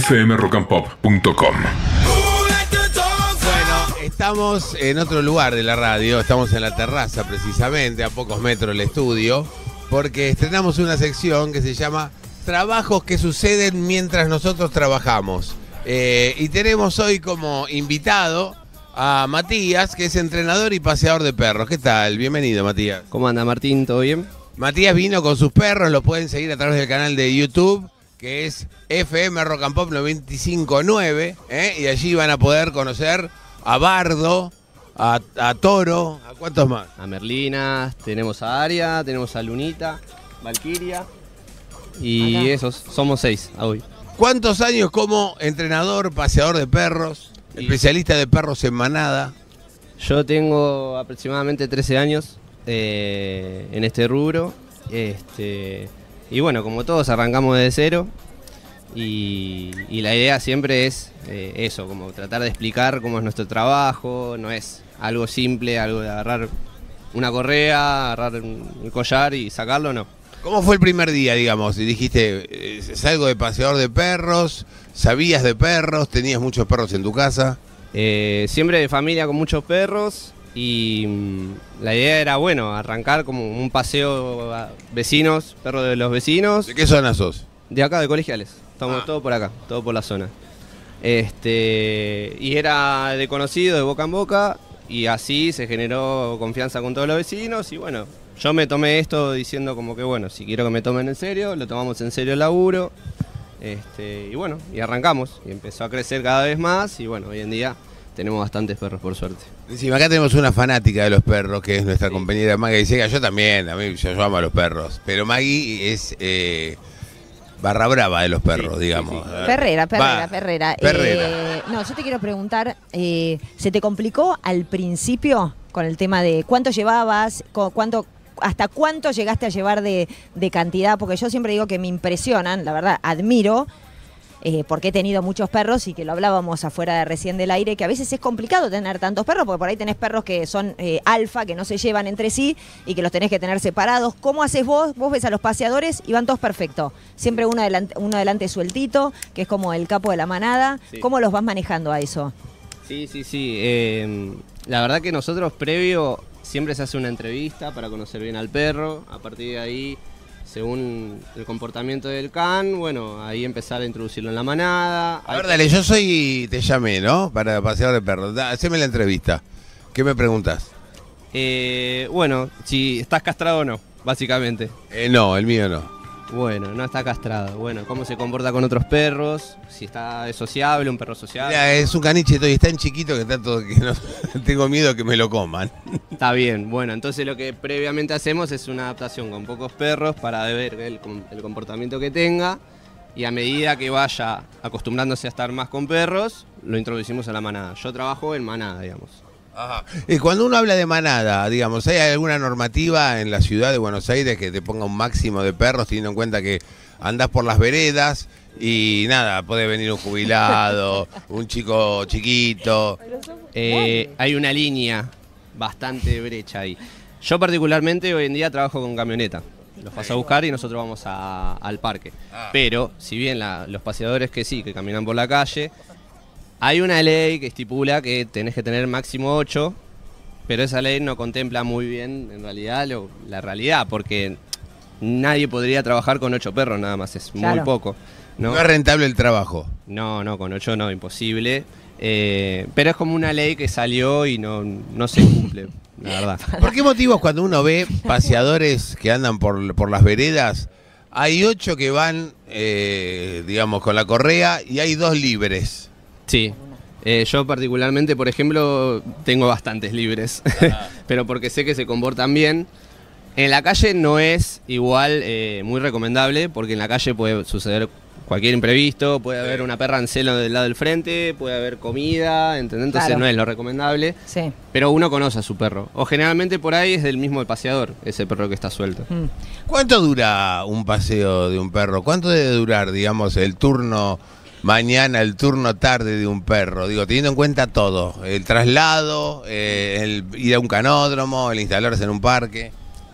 fmrockandpop.com. Bueno, estamos en otro lugar de la radio, estamos en la terraza precisamente, a pocos metros del estudio, porque estrenamos una sección que se llama Trabajos que suceden mientras nosotros trabajamos. Eh, y tenemos hoy como invitado a Matías, que es entrenador y paseador de perros. ¿Qué tal? Bienvenido, Matías. ¿Cómo anda Martín? ¿Todo bien? Matías vino con sus perros, lo pueden seguir a través del canal de YouTube, que es FM Rock and Pop 959, ¿eh? y allí van a poder conocer a Bardo, a, a Toro, a cuántos más. A Merlina, tenemos a Aria, tenemos a Lunita, Valkyria. Y Acá. esos, somos seis a hoy. ¿Cuántos años como entrenador, paseador de perros, Y- especialista de perros en manada? Yo tengo aproximadamente 13 años eh, en este rubro. Este, y bueno, como todos arrancamos desde cero. Y, y la idea siempre es eh, eso, como tratar de explicar cómo es nuestro trabajo. No es algo simple, algo de agarrar una correa, agarrar un, un collar y sacarlo, no. ¿Cómo fue el primer día, digamos? Y dijiste, eh, salgo de paseador de perros, sabías de perros, tenías muchos perros en tu casa. Eh, siempre de familia con muchos perros y mm, la idea era, bueno, arrancar como un paseo a vecinos, perros de los vecinos, ¿De qué zona sos? de acá, de colegiales. Estamos Ah. todo por acá, todo por la zona. Este, y era de conocido, de boca en boca, y así se generó confianza con todos los vecinos y bueno, yo me tomé esto diciendo como que bueno, si quiero que me tomen en serio, lo tomamos en serio el laburo. Este, y bueno, y arrancamos. Y empezó a crecer cada vez más. Y bueno, hoy en día tenemos bastantes perros, por suerte. Encima acá tenemos una fanática de los perros, que es nuestra compañera Maggie Sega. Yo también, a mí yo, yo amo a los perros. Pero Maggie es eh, barra brava de los perros, Sí, digamos. sí, Perrera, Perrera, Va, Perrera. Perrera. Eh, no, yo te quiero preguntar, eh, ¿se te complicó al principio con el tema de cuánto llevabas, cuánto, hasta cuánto llegaste a llevar de, de cantidad? Porque yo siempre digo que me impresionan, la verdad, admiro. Eh, porque he tenido muchos perros y que lo hablábamos afuera de recién del aire, que a veces es complicado tener tantos perros, porque por ahí tenés perros que son eh, alfa, que no se llevan entre sí y que los tenés que tener separados. ¿Cómo haces vos? Vos ves a los paseadores y van todos perfectos. Siempre uno adelante, uno adelante sueltito, que es como el capo de la manada. Sí. ¿Cómo los vas manejando a eso? Sí, sí, sí. eh, la verdad que nosotros previo siempre se hace una entrevista para conocer bien al perro. A partir de ahí, según el comportamiento del can, bueno, ahí empezar a introducirlo en la manada. A ver, dale, yo soy, te llamé, ¿no? Para paseador de perros. Da, haceme la entrevista. ¿Qué me preguntas? Eh, bueno, si estás castrado o no, básicamente. Eh, no, el mío no. Bueno, no está castrado. Bueno, cómo se comporta con otros perros, si está sociable, un perro sociable. Mira, es un caniche y es tan chiquito que está todo que no, tengo miedo que me lo coman. Está bien, bueno, entonces lo que previamente hacemos es una adaptación con pocos perros para ver el, el comportamiento que tenga y a medida que vaya acostumbrándose a estar más con perros, lo introducimos a la manada. Yo trabajo en manada, digamos. Ajá. Y cuando uno habla de manada, digamos, ¿hay alguna normativa en la ciudad de Buenos Aires que te ponga un máximo de perros, teniendo en cuenta que andás por las veredas y nada, puede venir un jubilado, un chico chiquito? Eh, hay una línea bastante brecha ahí. Yo particularmente hoy en día trabajo con camioneta. Los paso a buscar y nosotros vamos a- al parque. Ah. Pero, si bien la- los paseadores que sí, que caminan por la calle, hay una ley que estipula que tenés que tener máximo 8, pero esa ley no contempla muy bien en realidad lo- la realidad, porque nadie podría trabajar con 8 perros nada más, es muy poco. No, ¿no? es rentable el trabajo. No, no, con 8 no, imposible. Eh, pero es como una ley que salió y no, no se cumple, la verdad. ¿Por qué motivos cuando uno ve paseadores que andan por, por las veredas, hay ocho que van, eh, digamos, con la correa y hay dos libres? Sí. Eh, yo particularmente, por ejemplo, tengo bastantes libres, pero porque sé que se comportan bien. En la calle no es igual eh, muy recomendable, porque en la calle puede suceder cualquier imprevisto, puede haber una perra en celo del lado del frente, puede haber comida, ¿entendés? Entonces Claro. no es lo recomendable. Sí. Pero uno conoce a su perro. O generalmente por ahí es del mismo paseador, ese perro que está suelto. Mm. ¿Cuánto dura un paseo de un perro? ¿Cuánto debe durar, digamos, el turno mañana, el turno tarde de un perro? Digo, teniendo en cuenta todo, el traslado, eh, el ir a un canódromo, el instalarse en un parque.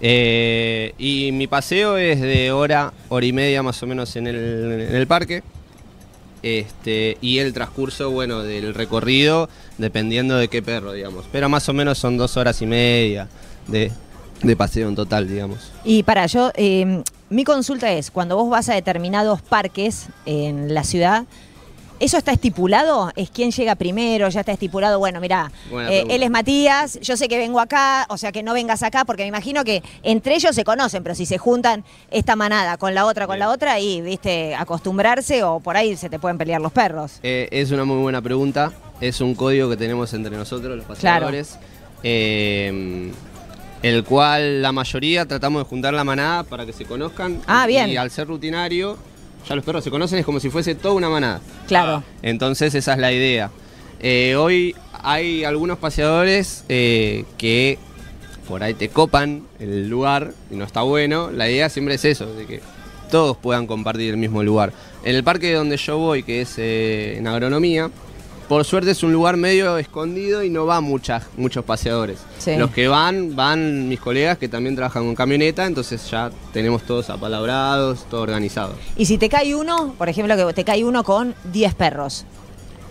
Eh, y mi paseo es de hora, hora y media más o menos en el, en el parque. Este, y el transcurso, bueno, del recorrido, dependiendo de qué perro, digamos. Pero más o menos son dos horas y media de, de paseo en total, digamos. Y para yo, eh, mi consulta es, cuando vos vas a determinados parques en la ciudad, ¿Eso está estipulado? ¿Es quién llega primero? ¿Ya está estipulado? Bueno, mira, eh, él es Matías, yo sé que vengo acá, o sea que no vengas acá, porque me imagino que entre ellos se conocen, pero si se juntan esta manada con la otra, con la otra, y, viste, acostumbrarse o por ahí se te pueden pelear los perros. Eh, es una muy buena pregunta. Es un código que tenemos entre nosotros, los paseadores. Eh, el cual la mayoría tratamos de juntar la manada para que se conozcan. Ah, bien. Y al ser rutinario, ya los perros se conocen, es como si fuese toda una manada. Claro. Entonces esa es la idea. Eh, hoy hay algunos paseadores eh, que por ahí te copan el lugar y no está bueno. La idea siempre es eso, de que todos puedan compartir el mismo lugar. En el parque donde yo voy, que es eh, en agronomía, por suerte es un lugar medio escondido y no va muchas, muchos paseadores. Los que van, van mis colegas que también trabajan con camioneta, entonces ya tenemos todos apalabrados, todo organizado. Y si te cae uno, por ejemplo, que te cae uno con 10 perros.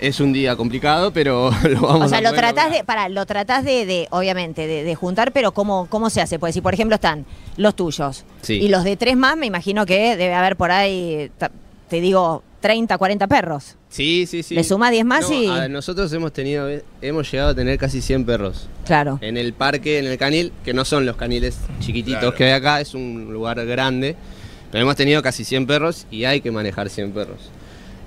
Es un día complicado, pero lo vamos O sea, lo tratás de, para, lo tratás de, obviamente, de, juntar, pero ¿cómo, ¿cómo se hace? Pues si por ejemplo están los tuyos y los de tres más, me imagino que debe haber por ahí, te digo, 30, 40 perros. Sí, sí, sí. Le suma 10 más y. nosotros hemos tenido, hemos llegado a tener casi 100 perros. Claro. En el parque, en el canil, que no son los caniles chiquititos que hay acá, es un lugar grande. Pero hemos tenido casi 100 perros y hay que manejar 100 perros.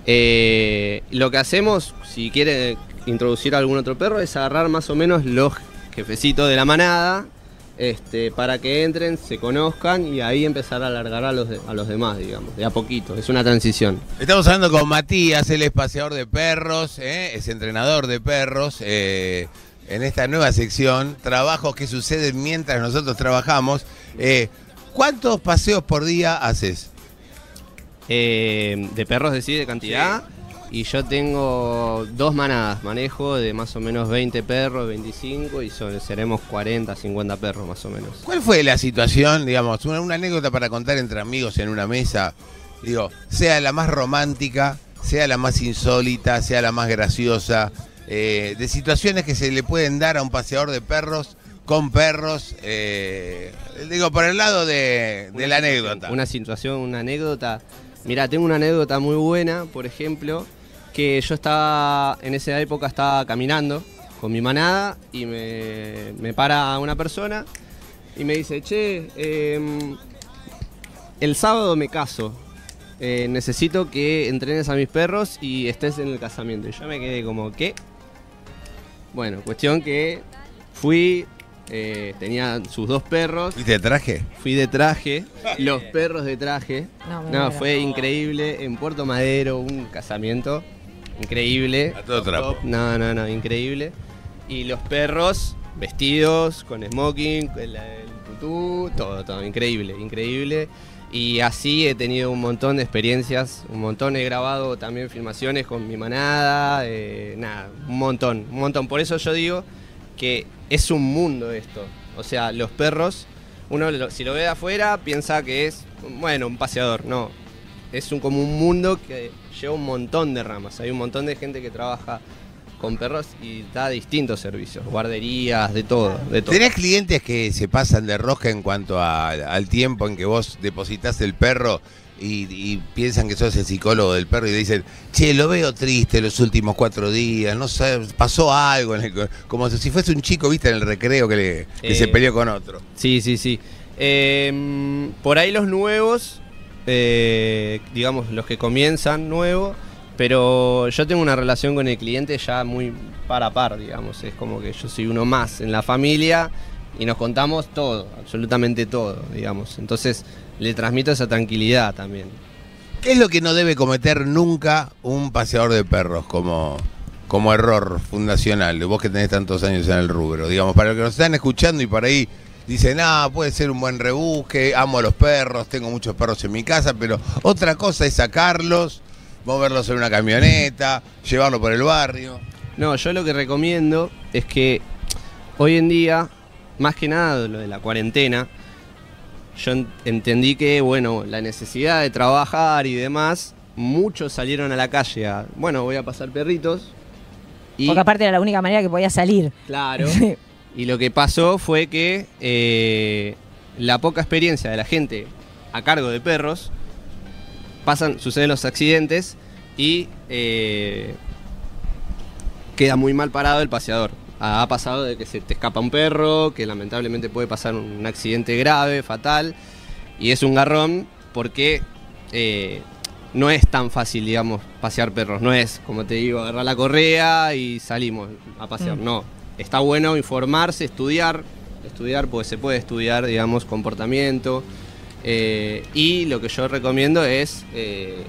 Eh, lo que hacemos, si quiere introducir algún otro perro, es agarrar más o menos los jefecitos de la manada este, para que entren, se conozcan y ahí empezar a alargar a los, a los demás, digamos, de a poquito. Es una transición. Estamos hablando con Matías, él es paseador de perros, ¿eh? es entrenador de perros. Eh, en esta nueva sección, trabajos que suceden mientras nosotros trabajamos. Eh, ¿Cuántos paseos por día haces? de perros, decir, de cantidad. Y yo tengo dos manadas, manejo de más o menos 20 perros, 25 y son, seremos 40, 50 perros más o menos. ¿Cuál fue la situación, digamos, una, anécdota para contar entre amigos en una mesa? Digo, sea la más romántica, sea la más insólita, sea la más graciosa, eh, de situaciones que se le pueden dar a un paseador de perros con perros, eh, digo, por el lado de, de la anécdota. Una situación, una anécdota. Mira, tengo una anécdota muy buena, por ejemplo, que yo estaba, en esa época estaba caminando con mi manada y me, para una persona y me dice, che, em, el sábado me caso, eh, necesito que entrenes a mis perros y estés en el casamiento. Y yo me quedé como, ¿qué? Bueno, cuestión que fui, eh, tenía sus dos perros. ¿Y de traje? Fui de traje, los perros de traje. no fue increíble en Puerto Madero, un casamiento increíble. A todo trapo. No, no, no, increíble. Y los perros vestidos, con smoking, el, tutú, todo, todo, increíble, increíble. Y así he tenido un montón de experiencias, un montón he grabado también filmaciones con mi manada, eh, nada, un montón, un montón. Por eso yo digo que es un mundo esto. O sea, los perros, uno si lo ve de afuera piensa que es, bueno, un paseador. No, es un, como un mundo que lleva un montón de ramas. Hay un montón de gente que trabaja con perros y da distintos servicios, guarderías, de todo, de todo. ¿Tenés clientes que se pasan de rosca en cuanto al tiempo en que vos depositas el perro y, piensan que sos el psicólogo del perro y dicen, che, lo veo triste los últimos cuatro días, no sé, pasó algo, como si fuese un chico, viste, en el recreo que, se eh, peleó con otro. Sí, sí, sí. Em, por ahí los nuevos eh, digamos, los que comienzan nuevo, pero yo tengo una relación con el cliente ya muy par a par, digamos, es como que yo soy uno más en la familia y nos contamos todo, absolutamente todo, digamos, entonces le transmito esa tranquilidad también. ¿Qué es lo que no debe cometer nunca un paseador de perros como, como error fundacional? Vos que tenés tantos años en el rubro, digamos, para los que nos están escuchando y por ahí dicen, ah, puede ser un buen rebusque, amo a los perros, tengo muchos perros en mi casa, pero otra cosa es sacarlos, moverlos en una camioneta, llevarlo por el barrio. No, yo lo que recomiendo es que hoy en día, más que nada lo de la cuarentena, yo entendí que, bueno, la necesidad de trabajar y demás muchos salieron a la calle a, bueno, voy a pasar perritos. Y, Porque aparte era la única manera que podía salir. claro. Y lo que pasó fue que eh, la poca experiencia de la gente a cargo de perros, pasan, suceden los accidentes y eh, queda muy mal parado el paseador. Ha ha pasado de que se te escapa un perro, que lamentablemente puede pasar un accidente grave, fatal, y es un garrón porque eh, no es tan fácil, digamos, pasear perros. No es, como te digo, agarrar la correa y salimos a pasear. Mm. No, está bueno informarse, estudiar, estudiar, porque se puede estudiar, digamos, comportamiento. eh, y lo que yo recomiendo es eh,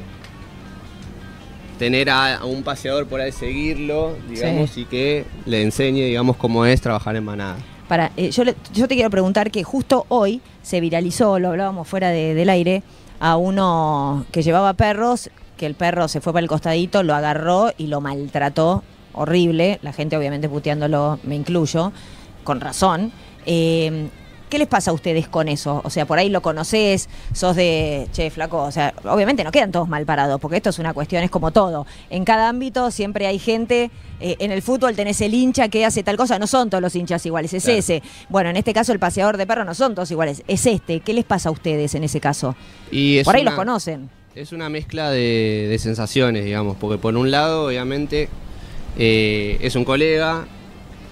tener a, a un paseador por ahí, seguirlo, digamos, Sí. y que le enseñe, digamos, cómo es trabajar en manada. Para, eh, yo, le- yo te quiero preguntar que justo hoy se viralizó, lo hablábamos fuera de- del aire, a uno que llevaba perros, que el perro se fue para el costadito, lo agarró y lo maltrató horrible, la gente obviamente puteándolo, me incluyo, con razón. Eh, ¿Qué les pasa a ustedes con eso? O sea, por ahí lo conoces, sos de, che, flaco, o sea, obviamente no quedan todos mal parados, porque esto es una cuestión, es como todo. En cada ámbito siempre hay gente, eh, en el fútbol tenés el hincha que hace tal cosa, no son todos los hinchas iguales, es Claro. ese. Bueno, en este caso el paseador de perro no son todos iguales, es este. ¿Qué les pasa a ustedes en ese caso? Y es por ahí una- los conocen. Es una mezcla de, de sensaciones, digamos, porque por un lado, obviamente, eh, es un colega,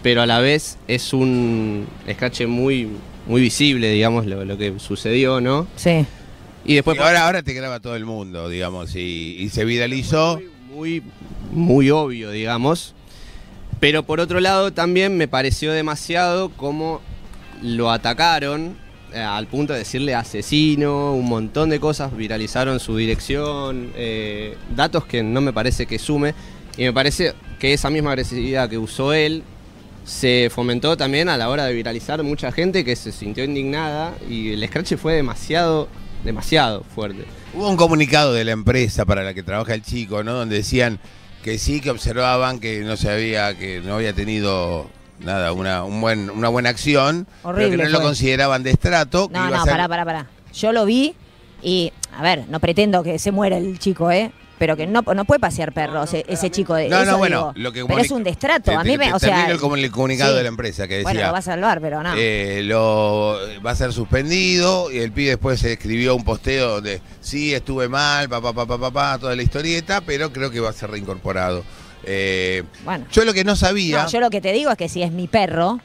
pero a la vez es un escache muy, muy visible, digamos, lo, lo que sucedió, ¿no? Sí. Y después Y ahora, ahora te graba todo el mundo, digamos, y, y se viralizó. muy, muy, muy obvio, digamos. Pero por otro lado también me pareció demasiado como lo atacaron eh, al punto de decirle asesino, un montón de cosas, viralizaron su dirección, eh, datos que no me parece que sume. Y me parece que esa misma agresividad que usó él se fomentó también a la hora de viralizar mucha gente que se sintió indignada y el scratch fue demasiado, demasiado fuerte. Hubo un comunicado de la empresa para la que trabaja el chico, ¿no? Donde decían que sí, que observaban que no se había, que no había tenido nada, una, un buen, una buena acción, pero que no lo consideraban de estrato. que No, no, ser- pará, pará, pará. Yo lo vi y, a ver, no pretendo que se muera el chico, ¿eh? Pero que no, no puede pasear perros e- ese chico de No, eso no, bueno, digo. lo que Pero es un destrato. Te- A mí te- me, te o sea, termino el, comu- el comunicado sí. de la empresa que decía. bueno, lo va a salvar, pero no. Eh, lo va a ser suspendido y el pibe después se escribió un posteo donde sí estuve mal, papá, papá, papá, toda la historieta, pero creo que va a ser reincorporado. Eh, bueno. yo lo que no sabía, No, yo lo que te digo es que si es mi perro,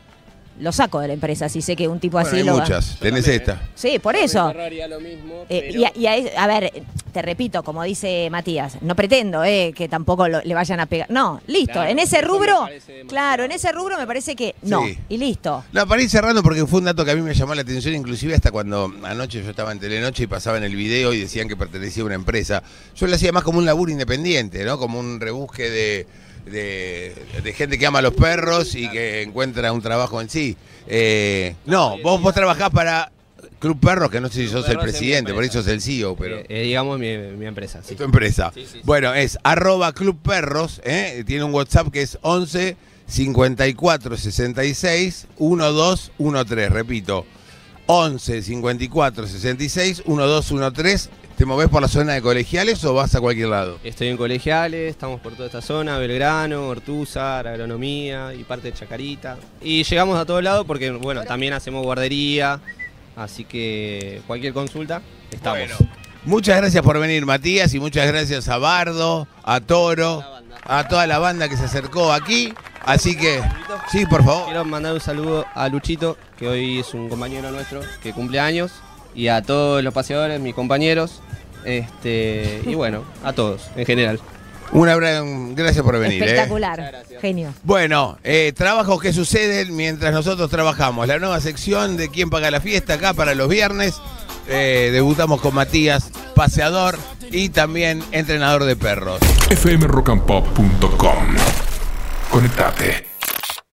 lo saco de la empresa. Si sé que un tipo bueno, así hay lo va- muchas, tenés también, esta. Sí, por eso. lo mismo, Eh, y a, y a- a ver, te repito, como dice Matías, no pretendo eh, que tampoco lo- le vayan a pegar. No, listo. Claro, en ese rubro, claro, en ese rubro me parece que no. Sí. Y listo. No, para ir cerrando, porque fue un dato que a mí me llamó la atención, inclusive hasta cuando anoche yo estaba en Telenoche y pasaban el video y decían que pertenecía a una empresa. Yo lo hacía más como un laburo independiente, ¿no? Como un rebusque de, de, de gente que ama a los perros y que encuentra un trabajo en sí. Eh, no, vos, vos trabajás para Club Perros, que no sé si sos el presidente, por eso es el CEO, pero... Eh, eh, digamos mi, mi empresa, sí. Es tu empresa. Sí, sí, sí. Bueno, es arroba Club Perros, ¿eh? tiene un WhatsApp que es 11 54 66 1213, repito, 11 54 66 1213. ¿Te movés por la zona de colegiales o vas a cualquier lado? Estoy en colegiales, estamos por toda esta zona, Belgrano, Ortúzar, Agronomía y parte de Chacarita. Y llegamos a todos lados porque, bueno, también hacemos guardería, así que cualquier consulta, estamos. Bueno, muchas gracias por venir, Matías, y muchas gracias a Bardo, a Toro, a toda la banda que se acercó aquí. Así que, sí, por favor. Quiero mandar un saludo a Luchito, que hoy es un compañero nuestro que cumple años, y a todos los paseadores, mis compañeros, este y bueno, a todos en general. Un abrazo, gracias por venir. ¿eh? Espectacular. Genio. Bueno, eh, trabajos que suceden mientras nosotros trabajamos. La nueva sección de quién paga la fiesta acá para los viernes. Eh, debutamos con Matías, paseador y también entrenador de perros. fmrockandpop.com. Connettate